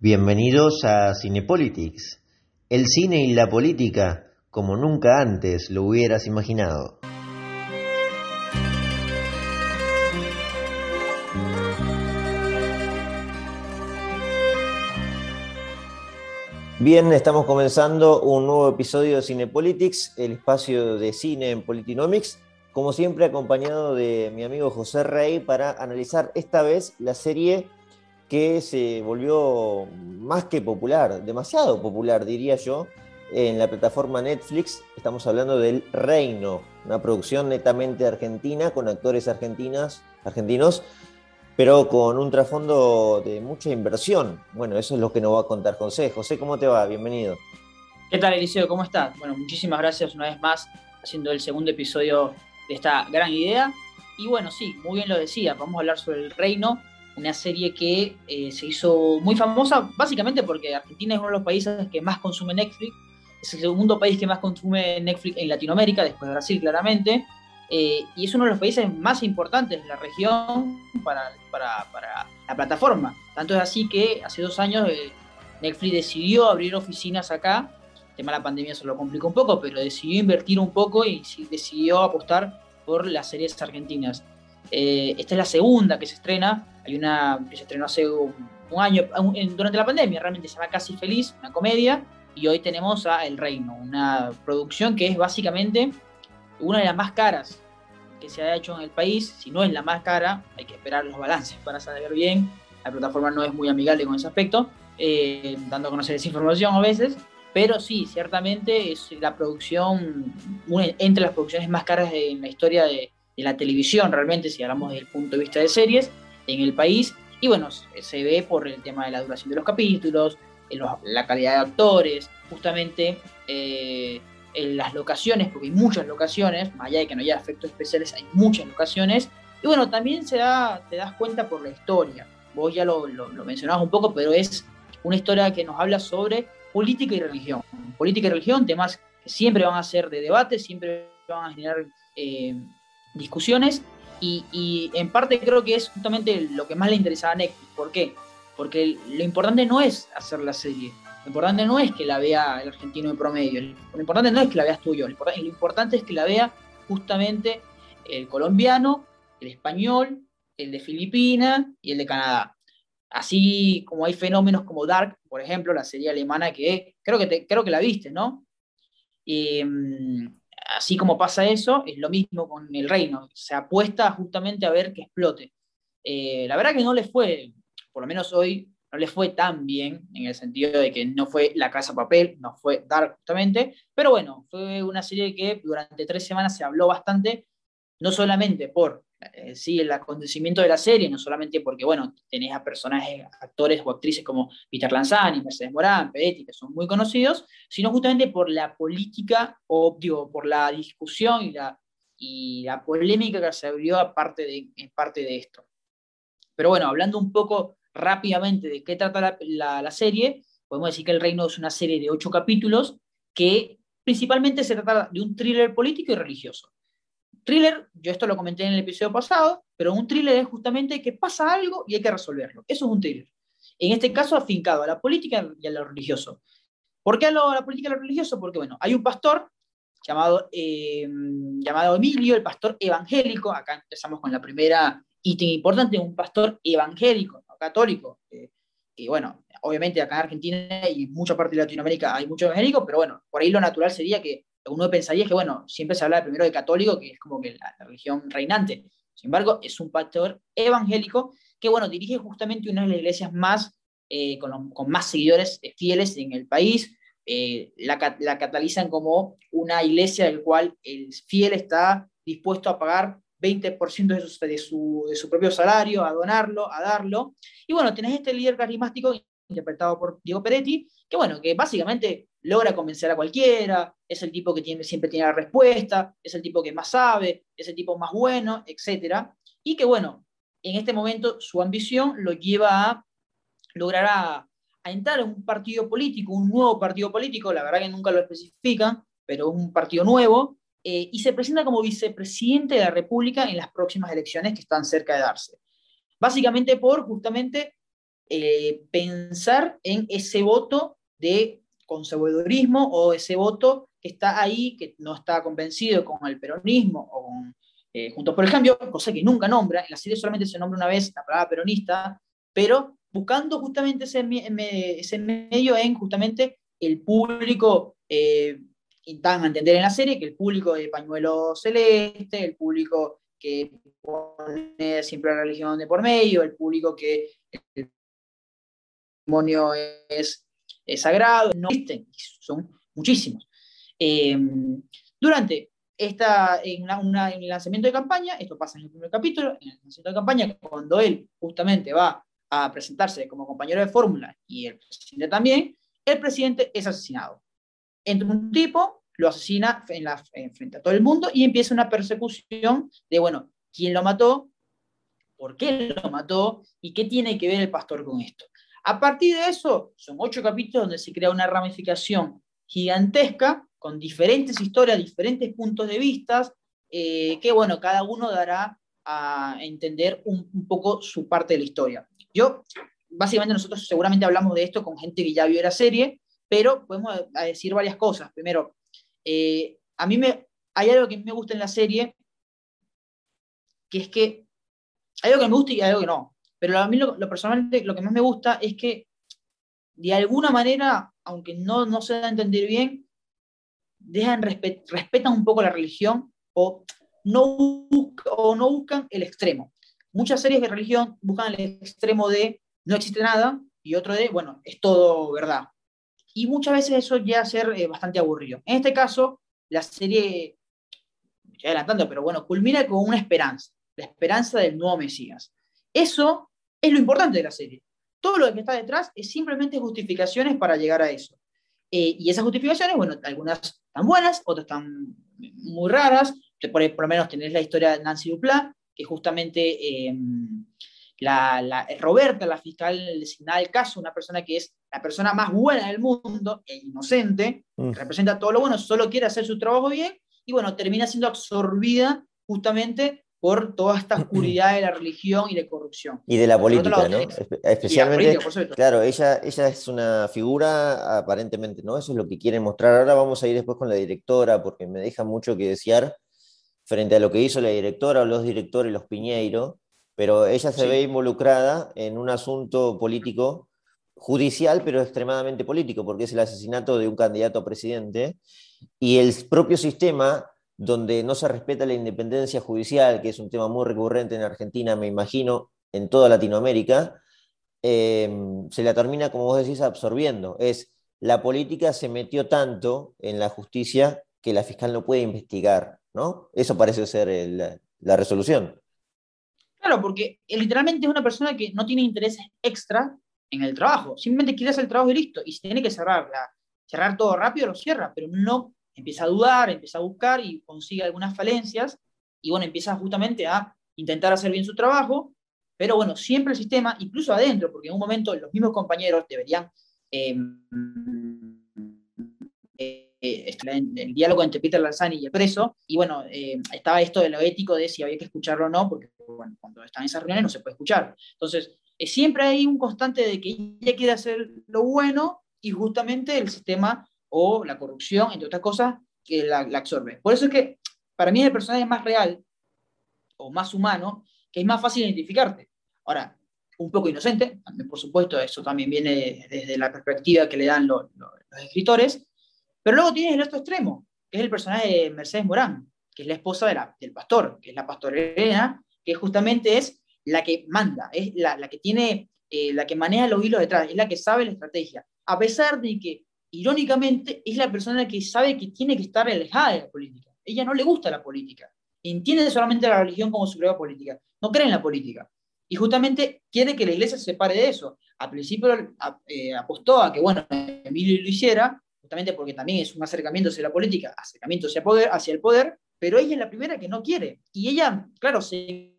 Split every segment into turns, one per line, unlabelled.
Bienvenidos a Cinepolitics, el cine y la política como nunca antes lo hubieras imaginado. Bien, estamos comenzando un nuevo episodio de Cinepolitics, el espacio de cine en Politinomics, como siempre acompañado de mi amigo José Rey para analizar esta vez la serie que se volvió más que popular, demasiado popular diría yo, en la plataforma Netflix. Estamos hablando del Reino, una producción netamente argentina con actores argentinas, argentinos, pero con un trasfondo de mucha inversión. Bueno, eso es lo que nos va a contar José. José, ¿cómo te va? Bienvenido.
¿Qué tal, Eliseo? ¿Cómo estás? Bueno, muchísimas gracias una vez más haciendo el segundo episodio de esta gran idea. Y bueno, sí, muy bien lo decía, vamos a hablar sobre el reino, una serie que eh, se hizo muy famosa básicamente porque Argentina es uno de los países que más consume Netflix, es el segundo país que más consume Netflix en Latinoamérica, después de Brasil claramente, eh, y es uno de los países más importantes de la región para, para, para la plataforma. Tanto es así que hace dos años eh, Netflix decidió abrir oficinas acá, el tema de la pandemia se lo complicó un poco, pero decidió invertir un poco y decidió apostar por las series argentinas. Eh, esta es la segunda que se estrena. Hay una que se estrenó hace un, año, durante la pandemia, realmente se llama Casi Feliz, una comedia. Y hoy tenemos a El Reino, una producción que es básicamente una de las más caras que se ha hecho en el país. Si no es la más cara, hay que esperar los balances para saber bien. La plataforma no es muy amigable con ese aspecto, eh, dando a conocer esa información a veces. Pero sí, ciertamente es la producción, entre las producciones más caras en la historia de, de la televisión realmente, si hablamos desde el punto de vista de series, en el país. Y bueno, se ve por el tema de la duración de los capítulos, la calidad de actores, justamente eh, en las locaciones, porque hay muchas locaciones, más allá de que no haya efectos especiales, hay muchas locaciones. Y bueno, también se da, te das cuenta por la historia. Vos ya lo, lo, mencionabas un poco, pero es una historia que nos habla sobre política y religión. Política y religión, temas que siempre van a ser de debate, siempre van a generar eh, discusiones y, en parte creo que es justamente lo que más le interesaba a Netflix. ¿Por qué? Porque lo importante no es hacer la serie, lo importante no es que la vea el argentino de promedio, lo importante no es que la veas tú yo, lo importante es que la vea justamente el colombiano, el español, el de Filipinas y el de Canadá. Así como hay fenómenos como Dark, por ejemplo, la serie alemana que creo que, creo que la viste, ¿no? Y, mm, así como pasa eso, es lo mismo con el reino. Se apuesta justamente a ver que explote. Eh, la verdad que no le fue, por lo menos hoy, no le fue tan bien, en el sentido de que no fue La Casa Papel, no fue Dark justamente, pero bueno, fue una serie que durante tres semanas se habló bastante, no solamente por eh, sí, el acontecimiento de la serie, no solamente porque, bueno, tenés a personajes, actores o actrices como Peter Lanzani, Mercedes Morán, Peretti, que son muy conocidos, sino justamente por la política, o por la discusión y la, y la polémica que se abrió aparte de, en parte de esto. Pero bueno, hablando un poco rápidamente de qué trata la, la, la serie, podemos decir que El Reino es una serie de ocho capítulos que principalmente se trata de un thriller político y religioso. Thriller, yo esto lo comenté en el episodio pasado, pero un thriller es justamente que pasa algo y hay que resolverlo. Eso es un thriller. En este caso, afincado a la política y a lo religioso. ¿Por qué a, la política y a lo religioso? Porque, bueno, hay un pastor llamado, eh, llamado Emilio, el pastor evangélico. Acá empezamos con la primera ítem importante, un pastor evangélico, católico. y bueno, obviamente acá en Argentina y mucha parte de Latinoamérica hay muchos evangélicos, pero bueno, por ahí lo natural sería que uno pensaría que, bueno, siempre se habla primero de católico, que es como que la, religión reinante. Sin embargo, es un pastor evangélico que, bueno, dirige justamente una de las iglesias más, eh, con, más seguidores fieles en el país. Eh, la, la, catalizan como una iglesia del cual el fiel está dispuesto a pagar 20% de su, de, su, de su propio salario, a donarlo, a darlo. Y bueno, tenés este líder carismático interpretado por Diego Peretti, que bueno, que básicamente logra convencer a cualquiera, es el tipo que tiene, siempre tiene la respuesta, es el tipo que más sabe, es el tipo más bueno, etc. Y que bueno, en este momento su ambición lo lleva a lograr a, entrar en un partido político, un nuevo partido político, la verdad que nunca lo especifican, pero un partido nuevo, eh, y se presenta como vicepresidente de la República en las próximas elecciones que están cerca de darse. Básicamente por justamente eh, pensar en ese voto de conservadurismo o ese voto que está ahí, que no está convencido con el peronismo o con eh, Juntos por el Cambio, cosa que nunca nombra, en la serie solamente se nombra una vez la palabra peronista, pero buscando justamente ese, medio en justamente el público, eh, dan a entender en la serie que el público de pañuelo celeste, el público que pone siempre la religión de por medio, el público que demonio es, sagrado, no existen, son muchísimos. Eh, durante esta, en, el lanzamiento de campaña, esto pasa en el primer capítulo, en el lanzamiento de campaña, cuando él justamente va a presentarse como compañero de fórmula y el presidente también, el presidente es asesinado. Entra un tipo, lo asesina en la, frente a todo el mundo y empieza una persecución de, bueno, quién lo mató, por qué lo mató y qué tiene que ver el pastor con esto. A partir de eso, son ocho capítulos donde se crea una ramificación gigantesca con diferentes historias, diferentes puntos de vista, eh, que bueno, cada uno dará a entender un, poco su parte de la historia. Yo, básicamente nosotros seguramente hablamos de esto con gente que ya vio la serie, pero podemos decir varias cosas. Primero, eh, a mí me, hay algo que me gusta en la serie, que es que hay algo que me gusta y hay algo que no. Pero a mí lo, personalmente lo que más me gusta es que de alguna manera, aunque no, no se da a entender bien, dejan, respetan un poco la religión o no, o no buscan el extremo. Muchas series de religión buscan el extremo de no existe nada y otro de, bueno, es todo verdad. Y muchas veces eso llega a ser eh, bastante aburrido. En este caso, la serie, estoy adelantando, pero bueno, culmina con una esperanza, la esperanza del nuevo Mesías. Eso es lo importante de la serie. Todo lo que está detrás es simplemente justificaciones para llegar a eso. Eh, y esas justificaciones, bueno, algunas están buenas, otras están muy raras. Por, por lo menos tenés la historia de Nancy Duplat, que justamente eh, la, Roberta, la fiscal designada del caso, una persona que es la persona más buena del mundo e inocente, mm. representa todo lo bueno, solo quiere hacer su trabajo bien y bueno, termina siendo absorbida justamente por toda esta oscuridad de la religión y de corrupción.
Y de la política, ¿no? Especialmente, claro, ella, ella es una figura aparentemente, ¿no? Eso es lo que quieren mostrar. Ahora vamos a ir después con la directora, porque me deja mucho que desear frente a lo que hizo la directora o los directores, los Piñeiro, pero ella se ve involucrada en un asunto político, judicial, pero extremadamente político, porque es el asesinato de un candidato a presidente, y el propio sistema donde no se respeta la independencia judicial, que es un tema muy recurrente en Argentina, me imagino, en toda Latinoamérica, em, se la termina, como vos decís, absorbiendo. Es la política se metió tanto en la justicia que la fiscal no puede investigar, ¿no? Eso parece ser la resolución.
Claro, porque literalmente es una persona que no tiene intereses extra en el trabajo, simplemente quiere hacer el trabajo y listo, y si tiene que cerrar, cerrar todo rápido, lo cierra, pero no empieza a dudar, empieza a buscar y consigue algunas falencias y bueno, empieza justamente a intentar hacer bien su trabajo, pero bueno, siempre el sistema, incluso adentro, porque en un momento los mismos compañeros deberían... Em, eh, eh, el diálogo entre Peter Lanzani y el preso, y bueno, eh, estaba esto de lo ético de si había que escucharlo o no, porque bueno, cuando están en esas reuniones no se puede escuchar. Entonces, siempre hay un constante de que ella quiere hacer lo bueno y justamente el sistema o la corrupción, entre otras cosas, que la, absorbe. Por eso es que para mí el personaje es más real o más humano, que es más fácil identificarte. Ahora, un poco inocente, por supuesto, eso también viene desde la perspectiva que le dan los, escritores, pero luego tienes el otro extremo, que es el personaje de Mercedes Morán, que es la esposa del pastor, que es la pastorela, que justamente es la que manda, es la, la que tiene, eh, la que maneja los hilos detrás, es la que sabe la estrategia. A pesar de que irónicamente, es la persona que sabe que tiene que estar alejada de la política. Ella no le gusta la política. Entiende solamente la religión como su prueba política. No cree en la política. Y justamente quiere que la iglesia se separe de eso. Al principio eh, apostó a que, bueno, Emilio lo hiciera, justamente porque también es un acercamiento hacia la política, acercamiento hacia, poder, hacia el poder, pero ella es la primera que no quiere. Y ella, claro, se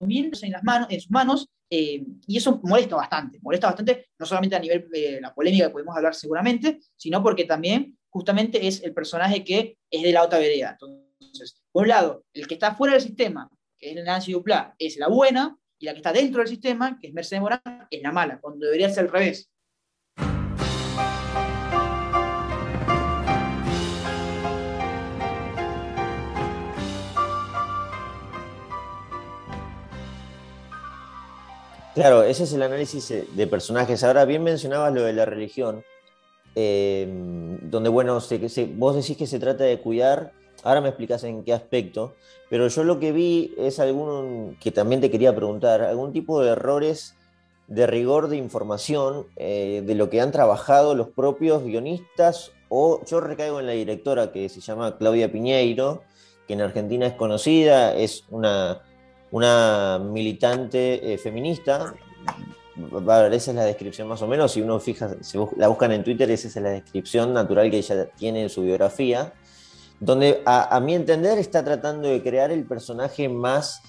en, las manos, en sus manos, eh, y eso molesta bastante, molesta bastante, no solamente a nivel de la polémica que podemos hablar seguramente, sino porque también justamente es el personaje que es de la otra vereda. Entonces, por un lado, el que está fuera del sistema, que es Nancy Duplat, es la buena, y la que está dentro del sistema, que es Mercedes Morán, es la mala, cuando debería ser al revés.
Claro, ese es el análisis eh, de personajes. Ahora, bien mencionabas lo de la religión, eh, donde, bueno, vos decís que se trata de cuidar, ahora me explicas en qué aspecto, pero yo lo que vi es algún, que también te quería preguntar, algún tipo de errores de rigor de información eh, de lo que han trabajado los propios guionistas, o yo recaigo en la directora que se llama Claudia Piñeiro, que en Argentina es conocida, es una una militante eh, feminista. esa es la descripción más o menos. Si uno fija, si la buscan en Twitter, esa es la descripción natural que ella tiene en su biografía. Donde, a, mi entender, está tratando de crear el personaje más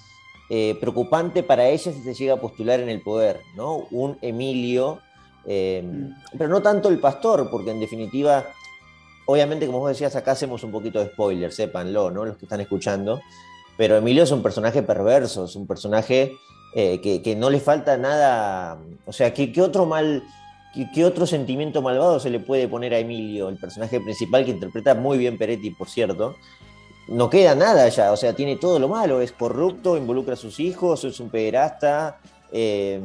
eh, preocupante para ella si se llega a postular en el poder, ¿no? Un Emilio, eh, mm. pero no tanto el pastor, porque en definitiva, obviamente, como vos decías, acá hacemos un poquito de spoiler, sépanlo, ¿no? Los que están escuchando. Pero Emilio es un personaje perverso, es un personaje eh, que, no le falta nada. O sea, ¿qué, otro mal, qué, otro sentimiento malvado se le puede poner a Emilio, el personaje principal que interpreta muy bien Peretti, por cierto? No queda nada ya, o sea, tiene todo lo malo, es corrupto, involucra a sus hijos, es un pederasta, eh,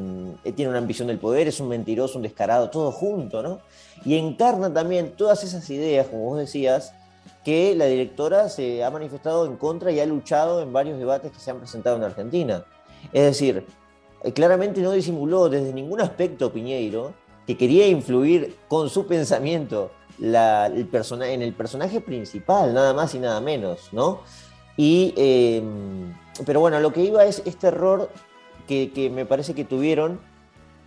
tiene una ambición del poder, es un mentiroso, un descarado, todo junto, ¿no? Y encarna también todas esas ideas, como vos decías, que la directora se ha manifestado en contra y ha luchado en varios debates que se han presentado en Argentina. Es decir, eh, claramente no disimuló desde ningún aspecto Piñeiro que quería influir con su pensamiento el en el personaje principal, nada más y nada menos, ¿no? Y, em, pero bueno, lo que iba es este error que me parece que tuvieron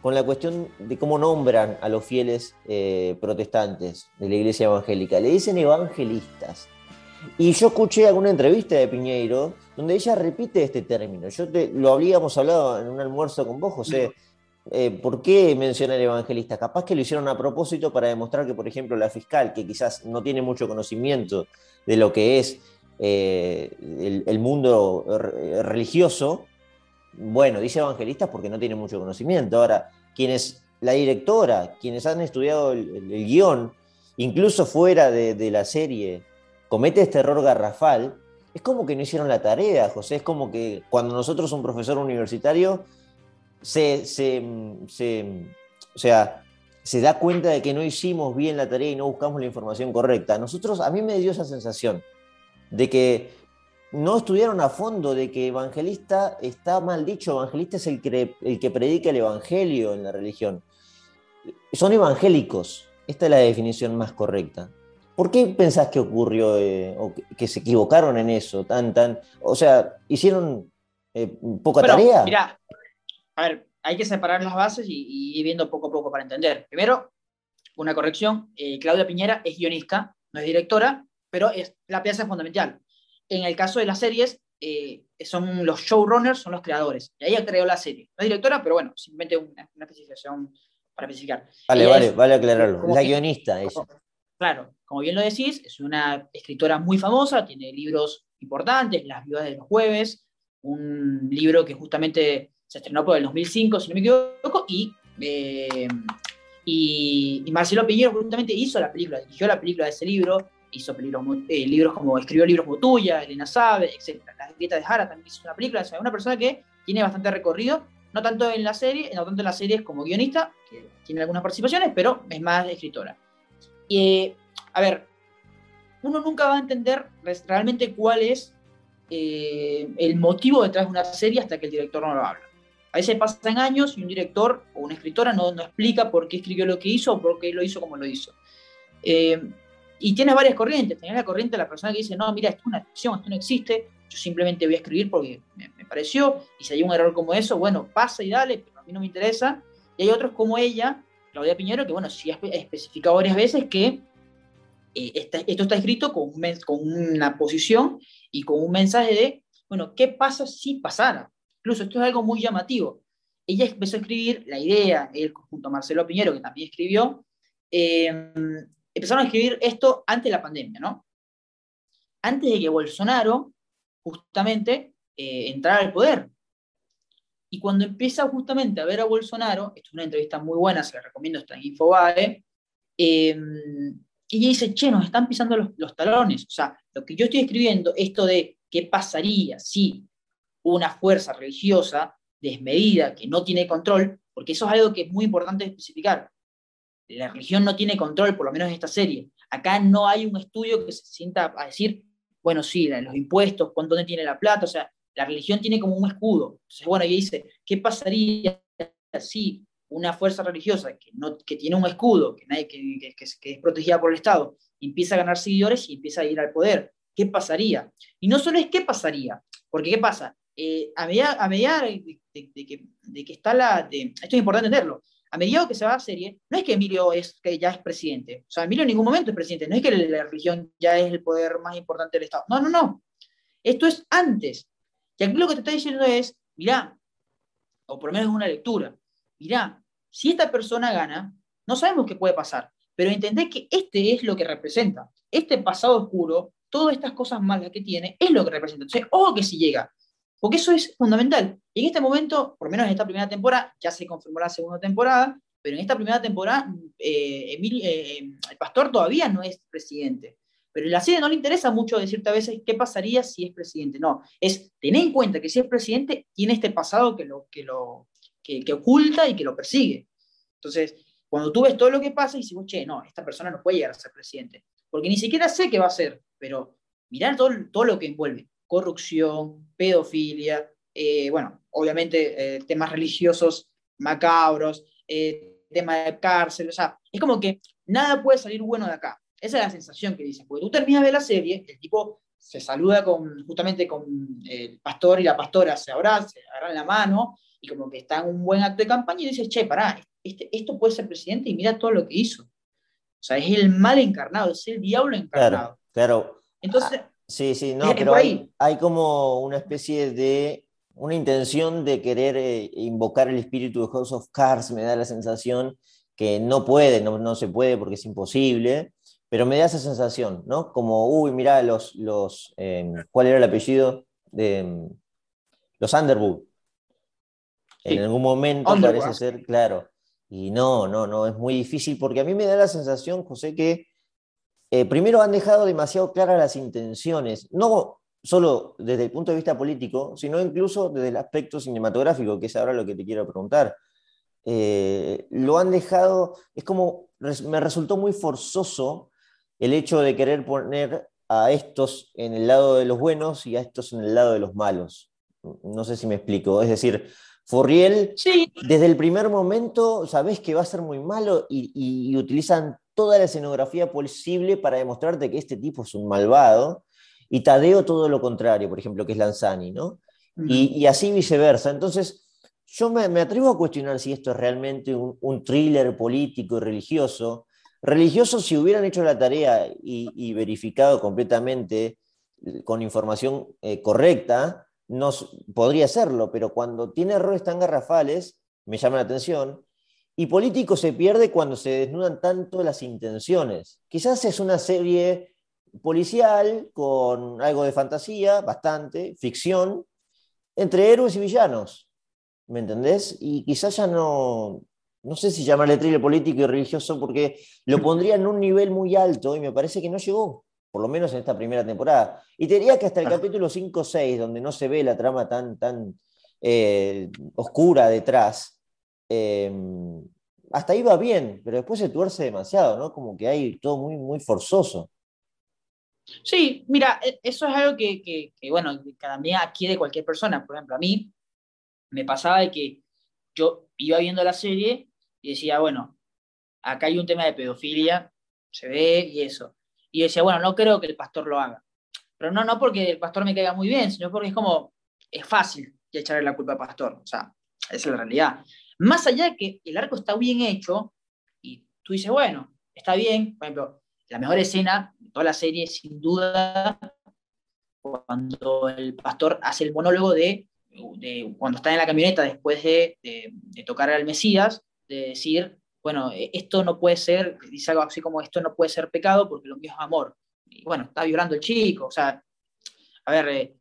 con la cuestión de cómo nombran a los fieles eh, protestantes de la iglesia evangélica. Le dicen evangelistas. Y yo escuché alguna entrevista de Piñeiro donde ella repite este término. Yo te, lo habíamos hablado en un almuerzo con vos, José. Eh, ¿Por qué mencionar evangelista? Capaz que lo hicieron a propósito para demostrar que, por ejemplo, la fiscal, que quizás no tiene mucho conocimiento de lo que es eh, el, el, mundo religioso, bueno, dice evangelistas porque no tiene mucho conocimiento. Ahora, quienes, la directora, quienes han estudiado el, guion, incluso fuera de, la serie, comete este error garrafal, es como que no hicieron la tarea, José. Es como que cuando nosotros, un profesor universitario, se, o sea, se da cuenta de que no hicimos bien la tarea y no buscamos la información correcta. Nosotros, a mí me dio esa sensación de que no estudiaron a fondo de que evangelista está mal dicho, evangelista es el que, el que predica el evangelio en la religión. Son evangélicos, esta es la definición más correcta. ¿Por qué pensás que ocurrió eh, o que, se equivocaron en eso? Tan, tan, o sea, hicieron eh, poca tarea.
Mira, a ver, hay que separar las bases y, ir viendo poco a poco para entender. Primero, una corrección, eh, Claudia Piñera es guionista, no es directora, pero es, la pieza es fundamental. En el caso de las series, eh, son los showrunners, son los creadores. Y ella creó la serie. No es directora, pero bueno, simplemente una, especificación para especificar.
Vale, vale, vale aclararlo. La guionista ella.
Claro, como bien lo decís, es una escritora muy famosa, tiene libros importantes, Las viudas de los jueves, un libro que justamente se estrenó por el 2005, si no me equivoco, y, eh, y, y Marcelo Piñero justamente hizo la película, dirigió la película de ese libro, hizo eh, libros como, escribió libros como Tuya, Elena Sabe, etc. La Grieta de Jara también hizo una película, es una persona que tiene bastante recorrido, no tanto en la serie, no tanto en las series como guionista, que tiene algunas participaciones, pero es más escritora. Y, a ver, uno nunca va a entender realmente cuál es eh, el motivo detrás de una serie hasta que el director no lo habla. A veces pasan años y un director o una escritora no, no explica por qué escribió lo que hizo o por qué lo hizo como lo hizo. Eh, y tienes varias corrientes. Tienes la corriente de la persona que dice, no, mira, esto es una ficción, esto no existe, yo simplemente voy a escribir porque me, pareció, y si hay un error como eso, bueno, pasa y dale, pero a mí no me interesa. Y hay otros como ella, Claudia Piñero, que bueno, sí ha especificado varias veces que eh, esto está escrito con, con una posición y con un mensaje de, bueno, ¿qué pasa si pasara? Incluso esto es algo muy llamativo. Ella empezó a escribir la idea, él junto a Marcelo Piñero, que también escribió, eh, empezaron a escribir esto antes de la pandemia, ¿no? Antes de que Bolsonaro justamente eh, entrara al poder. Y cuando empieza justamente a ver a Bolsonaro, esto es una entrevista muy buena, se la recomiendo, está en Infobae, eh, y ella dice, che, nos están pisando los, los, talones. O sea, lo que yo estoy escribiendo, esto de qué pasaría si una fuerza religiosa desmedida, que no tiene control, porque eso es algo que es muy importante especificar. La religión no tiene control, por lo menos en esta serie. Acá no hay un estudio que se sienta a decir, bueno, sí, los impuestos, dónde tiene la plata, o sea, la religión tiene como un escudo. Entonces, bueno, ella dice, ¿qué pasaría si una fuerza religiosa que, no, que tiene un escudo, que, nadie, que, que, es protegida por el Estado, empieza a ganar seguidores y empieza a ir al poder? ¿Qué pasaría? Y no solo es qué pasaría, porque ¿qué pasa? Eh, a medida, a medida de, que, de, que, está la... esto es importante entenderlo. A medida que se va la serie, no es que Emilio es, que ya es presidente. O sea, Emilio en ningún momento es presidente. No es que la religión ya es el poder más importante del Estado. No, no, no. Esto es antes. Y aquí lo que te está diciendo es, mirá, o por lo menos es una lectura, mirá, si esta persona gana, no sabemos qué puede pasar, pero entendés que este es lo que representa. Este pasado oscuro, todas estas cosas malas que tiene, es lo que representa. Entonces, ojo que si llega porque eso es fundamental. Y en este momento, por lo menos en esta primera temporada, ya se confirmó la segunda temporada, pero en esta primera temporada eh, eh, el pastor todavía no es presidente. Pero en la serie no le interesa mucho decirte a veces qué pasaría si es presidente. No, es tener en cuenta que si es presidente tiene este pasado que lo, que lo que, oculta y que lo persigue. Entonces, cuando tú ves todo lo que pasa y dices, che, no, esta persona no puede llegar a ser presidente. Porque ni siquiera sé qué va a ser, pero mirar todo, todo lo que envuelve corrupción, pedofilia, eh, bueno, obviamente eh, temas religiosos macabros, eh, tema de cárcel, o sea, es como que nada puede salir bueno de acá. Esa es la sensación que dicen, porque tú terminas de la serie, el tipo se saluda con, justamente con el pastor y la pastora, se abrazan, se agarran la mano, y como que está en un buen acto de campaña, y dices, che, pará, este, esto puede ser presidente, y mira todo lo que hizo. O sea, es el mal encarnado, es el diablo encarnado.
Claro, claro. Entonces, Sí, sí, no, pero hay, hay, como una especie de, una intención de querer eh, invocar el espíritu de House of Cards, me da la sensación que no puede, no, no, se puede porque es imposible, pero me da esa sensación, ¿no? Como, uy, mira, los, los em, ¿cuál era el apellido? De, em, los Underwood. En algún momento parece ser, claro. Y no, no, no, es muy difícil porque a mí me da la sensación, José, que eh, primero han dejado demasiado claras las intenciones, no solo desde el punto de vista político, sino incluso desde el aspecto cinematográfico, que es ahora lo que te quiero preguntar. Eh, lo han dejado, es como, me resultó muy forzoso el hecho de querer poner a estos en el lado de los buenos y a estos en el lado de los malos. No sé si me explico. Es decir, Furriel, desde el primer momento sabes que va a ser muy malo y, y utilizan toda la escenografía posible para demostrarte que este tipo es un malvado, y Tadeo todo lo contrario, por ejemplo, que es Lanzani, ¿no? y, así viceversa. Entonces, yo me, atrevo a cuestionar si esto es realmente un, thriller político y religioso. Religioso si hubieran hecho la tarea y, verificado completamente eh, con información eh, correcta, no, podría serlo, pero cuando tiene errores tan garrafales, me llama la atención, y político se pierde cuando se desnudan tanto las intenciones. Quizás es una serie policial con algo de fantasía, bastante, ficción, entre héroes y villanos. ¿Me entendés? Y quizás ya no, no sé si llamarle thriller político y religioso porque lo pondría en un nivel muy alto y me parece que no llegó, por lo menos en esta primera temporada. Y te diría que hasta el capítulo 5 o 6, donde no se ve la trama tan, tan eh, oscura detrás, Em, hasta ahí va bien, pero después se tuerce demasiado, ¿no? Como que hay todo muy, muy forzoso.
Sí, mira, e, eso es algo que, que, bueno, cada día adquiere cualquier persona. Por ejemplo, a mí me pasaba de que yo iba viendo la serie y decía, bueno, acá hay un tema de pedofilia, se ve y eso. Y decía, bueno, no creo que el pastor lo haga. Pero no, no porque el pastor me caiga muy bien, sino porque es como, es fácil echarle la culpa al pastor. O sea, esa es la realidad. Más allá de que el arco está bien hecho, y tú dices, bueno, está bien, por ejemplo, la mejor escena de toda la serie, sin duda, cuando el pastor hace el monólogo de, cuando está en la camioneta después de, tocar al Mesías, de decir, bueno, e, esto no puede ser, dice algo así como, esto no puede ser pecado porque lo mío es amor. Y bueno, está violando el chico, o sea, a ver, eh,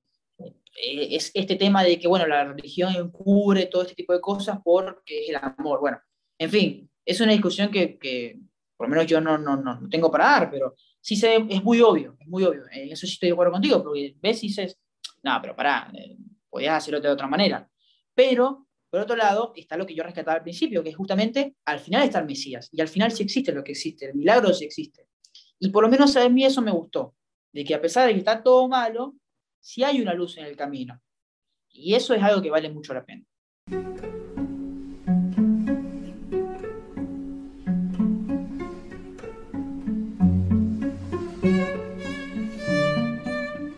eh, es este tema de que, bueno, la religión encubre todo este tipo de cosas porque es el amor. Bueno, en fin, es una discusión que, que por lo menos yo no, no, no, tengo para dar, pero sí se, es muy obvio, es muy obvio. En eso sí estoy de acuerdo contigo, porque ves y dices, no, pero pará, eh, podías hacerlo de otra manera. Pero, por otro lado, está lo que yo rescataba al principio, que es justamente, al final está el Mesías, y al final sí existe lo que existe, el milagro sí existe. Y por lo menos a mí eso me gustó, de que a pesar de que está todo malo, sí hay una luz en el camino. Y eso es algo que vale mucho la pena.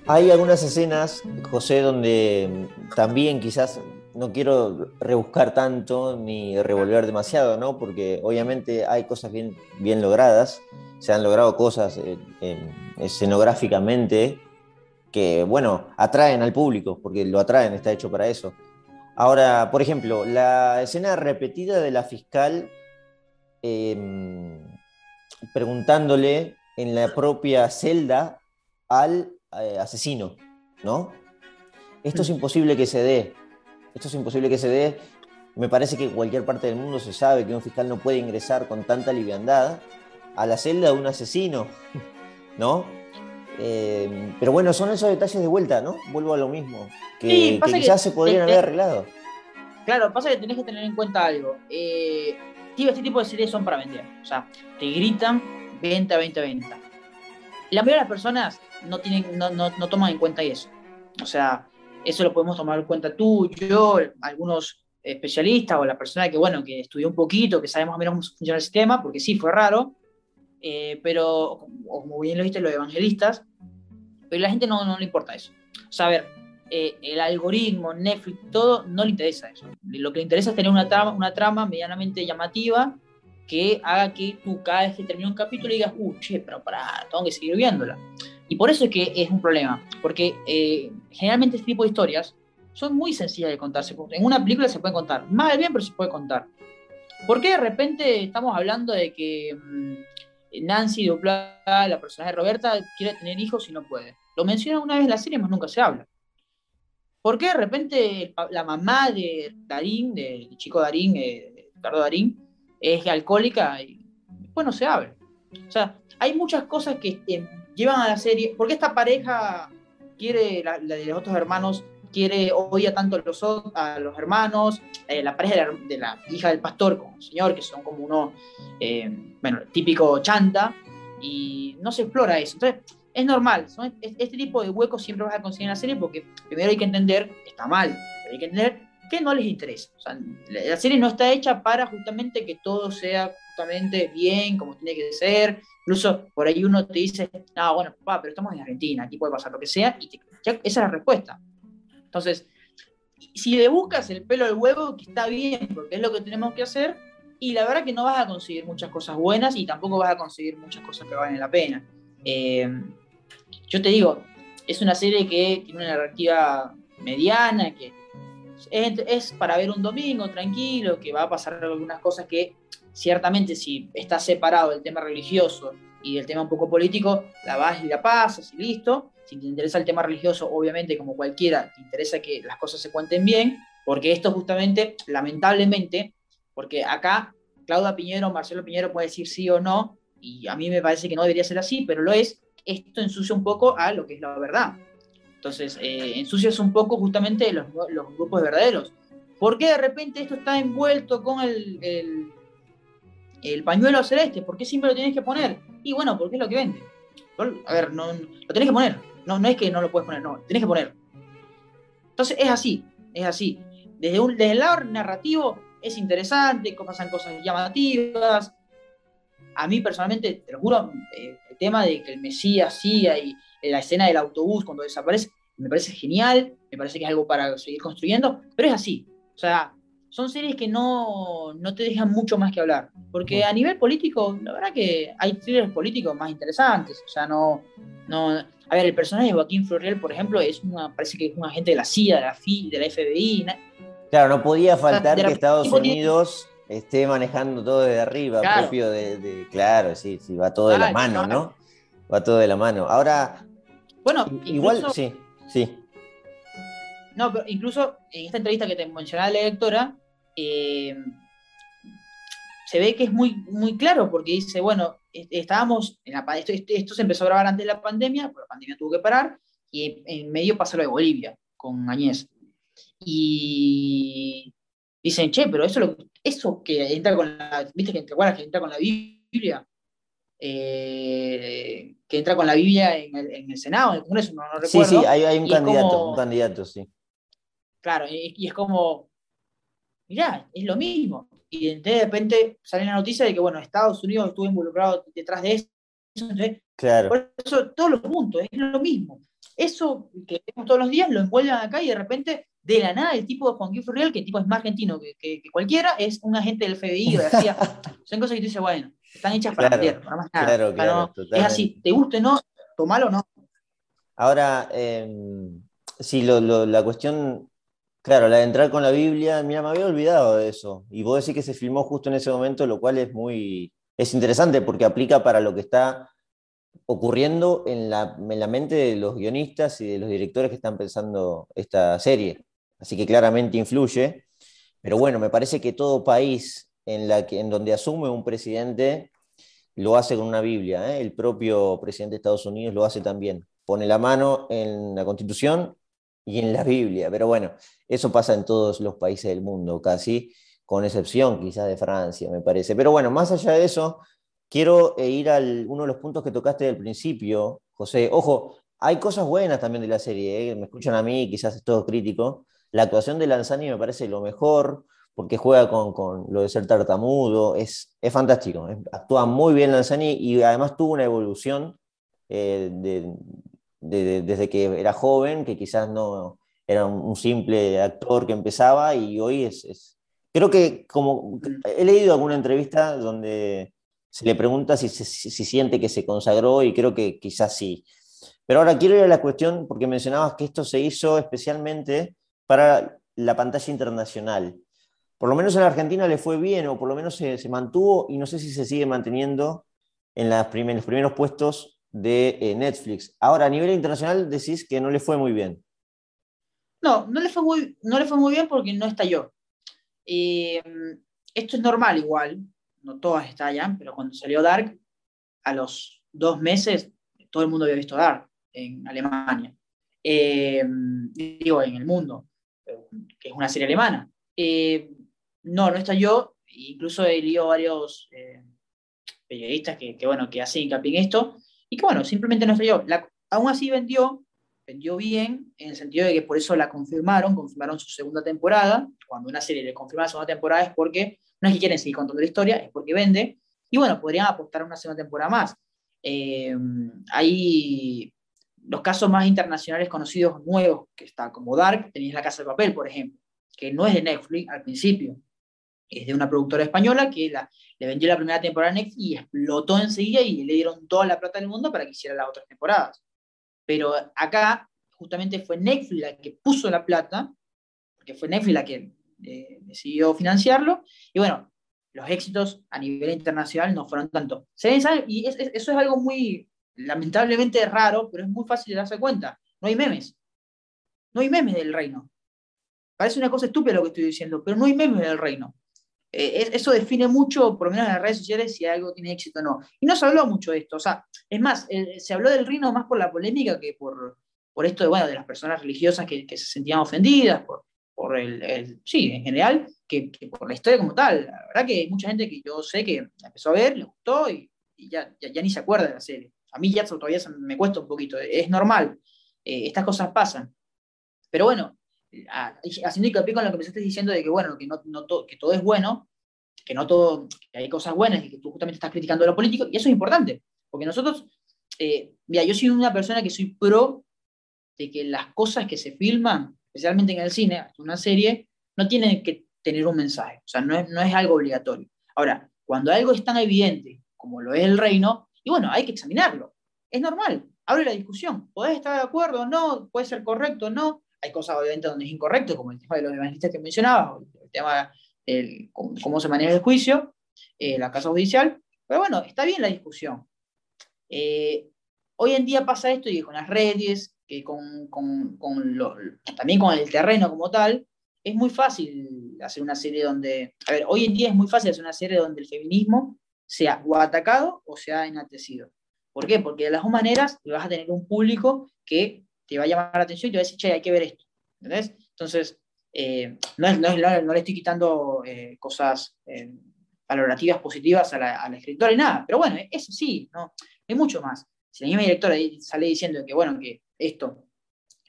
Hay algunas escenas, José, donde también quizás no quiero rebuscar tanto ni revolver demasiado, ¿no? Porque obviamente hay cosas bien, bien logradas, se han logrado cosas eh, escenográficamente que, bueno, atraen al público, porque lo atraen, está hecho para eso. Ahora, por ejemplo, la escena repetida de la fiscal em, preguntándole en la propia celda al eh, asesino, ¿no? Esto es mm. imposible que se dé. Esto es imposible que se dé. Me parece que en cualquier parte del mundo se sabe que un fiscal no puede ingresar con tanta liviandad a la celda de un asesino, ¿no? Eh, pero bueno, son esos detalles de vuelta, ¿no? Vuelvo a lo mismo, que, quizás se podrían haber arreglado.
Claro, pasa que tenés que tener en cuenta algo. Eh, este tipo de series son para vender. O sea, te gritan venta, venta, venta. La mayoría de las personas no, tienen, no, no, no toman en cuenta eso. O sea, eso lo podemos tomar en cuenta tú, yo, algunos especialistas o la persona que, bueno, que estudió un poquito, que sabe más o menos cómo funciona el sistema, porque sí, fue raro, eh, pero, como bien lo viste, los evangelistas, pero a la gente no, no le importa eso. O sea, a ver, eh, el algoritmo, Netflix, todo, no le interesa eso. Lo que le interesa es tener una trama, una trama medianamente llamativa que haga que tú cada vez que termine un capítulo digas, uh, che, pero para, tengo que seguir viéndola. Y por eso es que es un problema, porque eh, generalmente este tipo de historias son muy sencillas de contarse. En una película se puede contar, mal bien, pero se puede contar. ¿Por qué de repente estamos hablando de que mm, Nancy Dupla, la personaje de Roberta, quiere tener hijos y no puede? Lo menciona una vez en la serie, pero nunca se habla. ¿Por qué de repente la mamá de Darín, del chico Darín, eh, Ricardo Darín, es alcohólica y después no se habla? O sea, hay muchas cosas que eh, llevan a la serie, porque esta pareja quiere, la, de los otros hermanos, quiere, odia tanto a los, hermanos, eh, la pareja de la, hija del pastor con el señor, que son como uno, eh, bueno, típico chanta, y no se explora eso. Entonces, es normal, este tipo de huecos siempre vas a conseguir en la serie porque primero hay que entender, está mal, pero hay que entender que no les interesa. La serie no está hecha para justamente que todo sea justamente bien, como tiene que ser, Incluso por ahí uno te dice, no, bueno, papá, pero estamos en Argentina, aquí puede pasar lo que sea, y esa es la respuesta. Entonces, si le buscas el pelo al huevo, que está bien, porque es lo que tenemos que hacer, y la verdad que no vas a conseguir muchas cosas buenas y tampoco vas a conseguir muchas cosas que valen la pena. Eh, yo te digo, es una serie que tiene una narrativa mediana, que es, es, para ver un domingo tranquilo, que va a pasar algunas cosas que ciertamente si está separado el tema religioso y el tema un poco político, la vas y la pasas y listo. Si te interesa el tema religioso, obviamente, como cualquiera, te interesa que las cosas se cuenten bien, porque esto justamente, lamentablemente, porque acá Claudia Piñero, Marcelo Piñero puede decir sí o no, y a mí me parece que no debería ser así, pero lo es, esto ensucia un poco a lo que es la verdad. Entonces, eh, ensucias un poco justamente los, grupos verdaderos. ¿Por qué de repente esto está envuelto con el, el pañuelo celeste, ¿por qué siempre lo tienes que poner? Y bueno, porque es lo que vende. A ver, no, lo tenés que poner. No, no es que no lo puedes poner, no, tenés que poner. Entonces es así, es así. Desde, un, desde el lado narrativo es interesante, pasan cosas llamativas. A mí personalmente, te lo juro, eh, el tema de que el Mesías siga y la escena del autobús cuando desaparece, me parece genial, me parece que es algo para seguir construyendo, pero es así. O sea, son series que no, no, te dejan mucho más que hablar. Porque a nivel político, la verdad que hay thrillers políticos más interesantes. O sea, no. no a ver, el personaje de Joaquín Floriel, por ejemplo, es una, parece que es un agente de la CIA, de la, FI, de la FBI.
Claro, no podía faltar que Estados Unidos esté manejando todo desde arriba, propio de, Claro, sí, sí, va todo de la mano, ¿no? Va todo de la mano. Ahora.
Bueno,
igual, sí, sí.
No, pero incluso en esta entrevista que te mencionaba la directora, eh, se ve que es muy, muy claro porque dice, bueno, estábamos, en la, esto, esto, se empezó a grabar antes de la pandemia, pero la pandemia tuvo que parar, y en medio pasó lo de Bolivia con Añez. Y dicen, che, pero eso, lo, eso que entra con la, viste que, que entra con la Biblia, eh, que entra con la Biblia en el, Senado, en el Congreso, no, no recuerdo.
Sí, sí, hay, un candidato, un candidato, sí.
Claro, y, es como, mirá, es lo mismo y de repente sale la noticia de que, bueno, Estados Unidos estuvo involucrado detrás de eso.
claro.
Por eso todos los puntos, es lo mismo. Eso que vemos todos los días lo envuelven acá y de repente, de la nada, el tipo de Juan Furriel, que el tipo es más argentino que, cualquiera, es un agente del FBI o de Son cosas que tú dices, bueno, están hechas para claro, para más nada. Claro, claro, es así, te guste o no, tomalo o no.
Ahora, eh, sí, la cuestión Claro, la de entrar con la Biblia, mira, me había olvidado de eso. Y vos decís que se filmó justo en ese momento, lo cual es muy, es interesante porque aplica para lo que está ocurriendo en la, en la mente de los guionistas y de los directores que están pensando esta serie. Así que claramente influye. Pero bueno, me parece que todo país en, la que, en donde asume un presidente lo hace con una Biblia. ¿eh? El propio presidente de Estados Unidos lo hace también. Pone la mano en la Constitución y en la Biblia. Pero bueno, eso pasa en todos los países del mundo, casi, con excepción quizás de Francia, me parece. Pero bueno, más allá de eso, quiero eh, ir a uno de los puntos que tocaste al principio, José. Ojo, hay cosas buenas también de la serie, ¿eh? me escuchan a mí, quizás es todo crítico. La actuación de Lanzani me parece lo mejor, porque juega con, lo de ser tartamudo, es, es fantástico. Actúa muy bien Lanzani y además tuvo una evolución eh, desde que era joven, que quizás no era un, simple actor que empezaba y hoy es, Creo que como he leído alguna entrevista donde se le pregunta si, si, siente que se consagró y creo que quizás sí. Pero ahora quiero ir a la cuestión, porque mencionabas que esto se hizo especialmente para la pantalla internacional. Por lo menos en Argentina le fue bien, o por lo menos se, mantuvo, y no sé si se sigue manteniendo en, los primeros puestos de eh, Netflix. Ahora, a nivel internacional decís que no le fue muy bien.
No, no le fue muy, no le fue muy bien porque no estalló. Eh, esto es normal igual, no todas estallan, pero cuando salió Dark, a los dos meses todo el mundo había visto Dark en Alemania. Eh, digo, en el mundo, que es una serie alemana. no, no estalló, incluso he leído varios periodistas que, que, bueno, que hacen hincapié en esto, y que bueno, simplemente no estalló. La, aún así vendió, vendió bien, en el sentido de que por eso la confirmaron, confirmaron su segunda temporada. Cuando una serie le confirma la segunda temporada es porque no es que quieren seguir contando la historia, es porque vende. Y bueno, podrían apostar a una segunda temporada más. Eh, hay los casos más internacionales conocidos nuevos, que está como Dark, tenéis La Casa de Papel, por ejemplo, que no es de Netflix al principio, es de una productora española que la, le vendió la primera temporada a Netflix y explotó enseguida y le dieron toda la plata del mundo para que hiciera las otras temporadas. Pero acá justamente fue Netflix la que puso la plata, porque fue Netflix la que eh, decidió financiarlo, y bueno, los éxitos a nivel internacional no fueron tanto. ¿Se Y eso es algo muy, lamentablemente raro, pero es muy fácil de darse cuenta. No hay memes. No hay memes del reino. Parece una cosa estúpida lo que estoy diciendo, pero no hay memes del reino. Eh, eso define mucho, por lo menos en las redes sociales, si algo tiene éxito o no. Y no se habló mucho de esto. O sea, es más, se habló del reino más por la polémica que por, por esto de, bueno, de las personas religiosas que, que se sentían ofendidas, por, por el, sí, en general, que, por la historia como tal. La verdad que hay mucha gente que yo sé que empezó a ver, le gustó y, ya, ya, ni se acuerda de la serie. A mí ya todavía me cuesta un poquito, es normal, eh, estas cosas pasan. Pero bueno, haciendo hincapié con lo que me estás diciendo de que, bueno, que, no, que todo es bueno, que no todo, que hay cosas buenas y que tú justamente estás criticando lo político, y eso es importante, porque nosotros, eh, mira, yo soy una persona que soy pro de que las cosas que se filman, especialmente en el cine, una serie, no tienen que tener un mensaje, o sea, no es, no es algo obligatorio. Ahora, cuando algo es tan evidente como lo es el reino, y bueno, hay que examinarlo, es normal, abre la discusión, podés estar de acuerdo, no, puede ser correcto, no, hay cosas obviamente donde es incorrecto, como el tema de los evangelistas que mencionaba, el tema de cómo, se maneja el juicio, eh, la casa judicial, pero bueno, está bien la discusión. Eh, hoy en día pasa esto y con las redes, que con, con, con también con el terreno como tal, es muy fácil hacer una serie donde, a ver, hoy en día es muy fácil hacer una serie donde el feminismo sea o atacado o sea enaltecido. ¿Por qué? Porque de las dos maneras vas a tener un público que te va a llamar la atención y te va a decir, che, hay que ver esto. ¿Entendés? Entonces, eh, no, le estoy quitando eh, cosas eh, valorativas positivas a la, escritora y nada, pero bueno, eso sí, no, hay mucho más. Si la misma directora sale diciendo que, bueno, que esto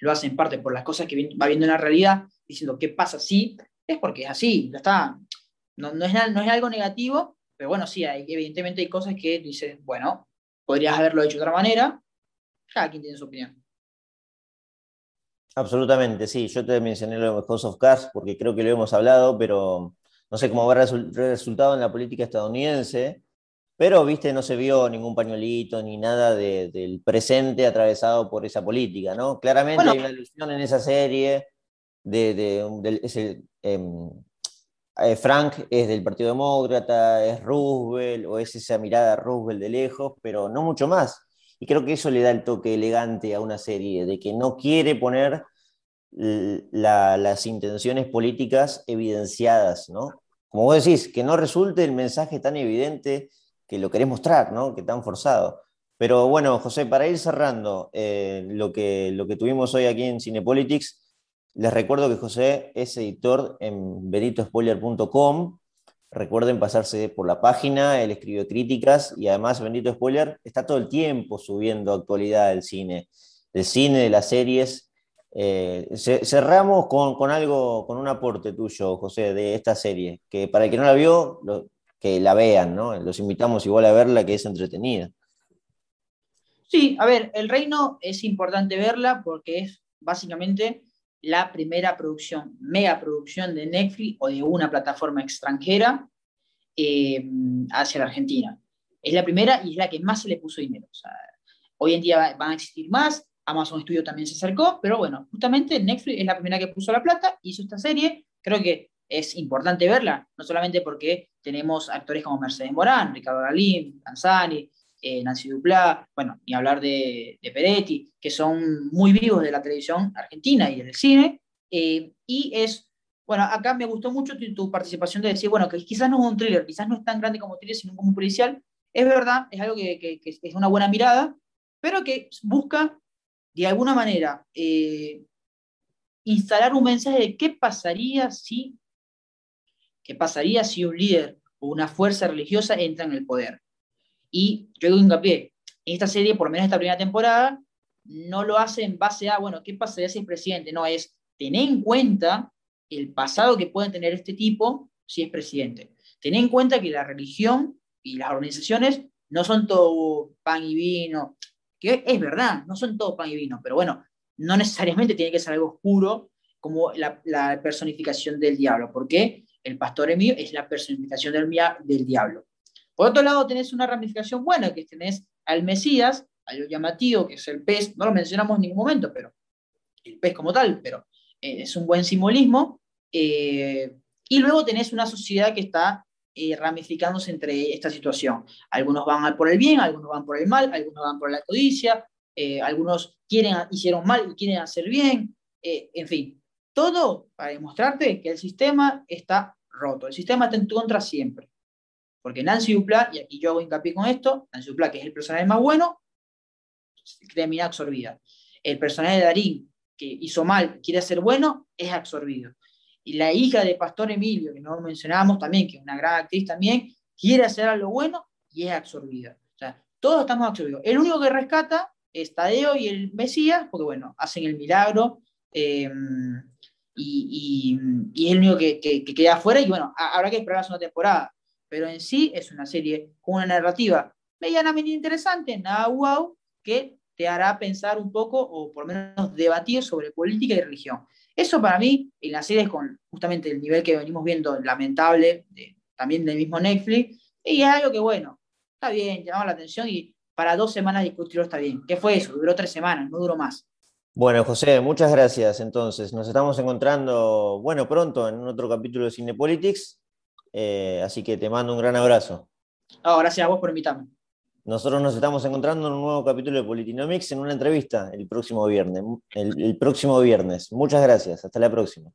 lo hace en parte por las cosas que va viendo en la realidad, diciendo qué pasa si, es porque es así, está. No, es, algo negativo, pero bueno, sí, hay, evidentemente hay cosas que dicen, bueno, podrías haberlo hecho de otra manera, cada quien tiene su opinión.
Absolutamente, sí. Yo te mencioné lo de House of Cards porque creo que lo hemos hablado, pero no sé cómo habrá resultado en la política estadounidense. Pero, viste, no se vio ningún pañuelito ni nada del presente atravesado por esa política, ¿no? Claramente hay una alusión en esa serie de, de, em, eh, Frank es del Partido Demócrata, es Roosevelt, o es esa mirada Roosevelt de lejos, pero no mucho más. Y creo que eso le da el toque elegante a una serie, de que no quiere poner las intenciones políticas evidenciadas, ¿no? Como vos decís, que no resulte el mensaje tan evidente que lo querés mostrar, ¿no? Que tan forzado. Pero bueno, José, para ir cerrando eh, lo, que, lo que tuvimos hoy aquí en Cinepolitics, les recuerdo que José es editor en benitospoiler.com. Recuerden pasarse por la página, él escribe críticas y además Bendito Spoiler está todo el tiempo subiendo actualidad del cine, del cine, de las series. Eh, cerramos con, algo, con un aporte tuyo, José, de esta serie, que para el que no la vio, que la vean, ¿no? Los invitamos igual a verla, que es entretenida.
Sí, a ver, El Reino es importante verla porque es básicamente la primera producción, mega producción de Netflix o de una plataforma extranjera eh, hacia la Argentina. Es la primera y es la que más se le puso dinero. hoy en día van a existir más, Amazon Studio también se acercó, pero bueno, justamente Netflix es la primera que puso la plata, hizo esta serie, creo que es importante verla, no solamente porque tenemos actores como Mercedes Morán, Ricardo Galín, Tanzani, eh, Nancy Duplá, bueno, ni hablar de, Peretti, que son muy vivos de la televisión argentina y del cine. Eh, y es, bueno, acá me gustó mucho tu, participación de decir, bueno, que quizás no es un thriller, quizás no es tan grande como thriller, sino como un policial. Es verdad, es algo que, es una buena mirada, pero que busca, de alguna manera, eh, instalar un mensaje de qué pasaría si, qué pasaría si un líder o una fuerza religiosa entra en el poder y yo digo hincapié, en esta serie, por lo menos esta primera temporada, no lo hace en base a, bueno, ¿qué pasaría si es presidente? No, es tener en cuenta el pasado que puede tener este tipo si es presidente. Tener en cuenta que la religión y las organizaciones no son todo pan y vino, que es verdad, no son todo pan y vino, pero bueno, no necesariamente tiene que ser algo oscuro como la, personificación del diablo, porque el pastor Emilio es la personificación del, del diablo. Por otro lado, tenés una ramificación buena, que tenés al Mesías, algo llamativo, que es el pez, no lo mencionamos en ningún momento, pero el pez como tal, pero eh, es un buen simbolismo. Eh, y luego tenés una sociedad que está eh, ramificándose entre esta situación. Algunos van por el bien, algunos van por el mal, algunos van por la codicia, algunos quieren, hicieron mal y quieren hacer bien, en fin, todo para demostrarte que el sistema está roto, el sistema está en tu contra siempre. Porque Nancy Dupla, y aquí yo hago hincapié con esto, Nancy Dupla, que es el personaje más bueno, termina absorbida. El personaje de Darín, que hizo mal, quiere ser bueno, es absorbido. Y la hija de Pastor Emilio, que no mencionábamos también, que es una gran actriz también, quiere hacer algo bueno y es absorbida. O sea, todos estamos absorbidos. El único que rescata es Tadeo y el Mesías, porque bueno, hacen el milagro eh, y, es el único que, que, queda afuera y bueno, habrá que esperar una temporada pero en sí es una serie con una narrativa medianamente interesante, nada wow, que te hará pensar un poco o por lo menos debatir sobre política y religión. Eso para mí, en las series con justamente el nivel que venimos viendo lamentable, también del mismo Netflix, y es algo que bueno, está bien, llamaba la atención y para dos semanas discutirlo está bien. ¿Qué fue eso? Duró tres semanas, no duró más.
Bueno, José, muchas gracias. Entonces, nos estamos encontrando, bueno, pronto en otro capítulo de Cinepolitics eh, así que te mando un gran abrazo.
gracias a vos por invitarme.
Nosotros nos estamos encontrando en un nuevo capítulo de Politinomics en una entrevista el próximo viernes. el próximo viernes. Muchas gracias. Hasta la próxima.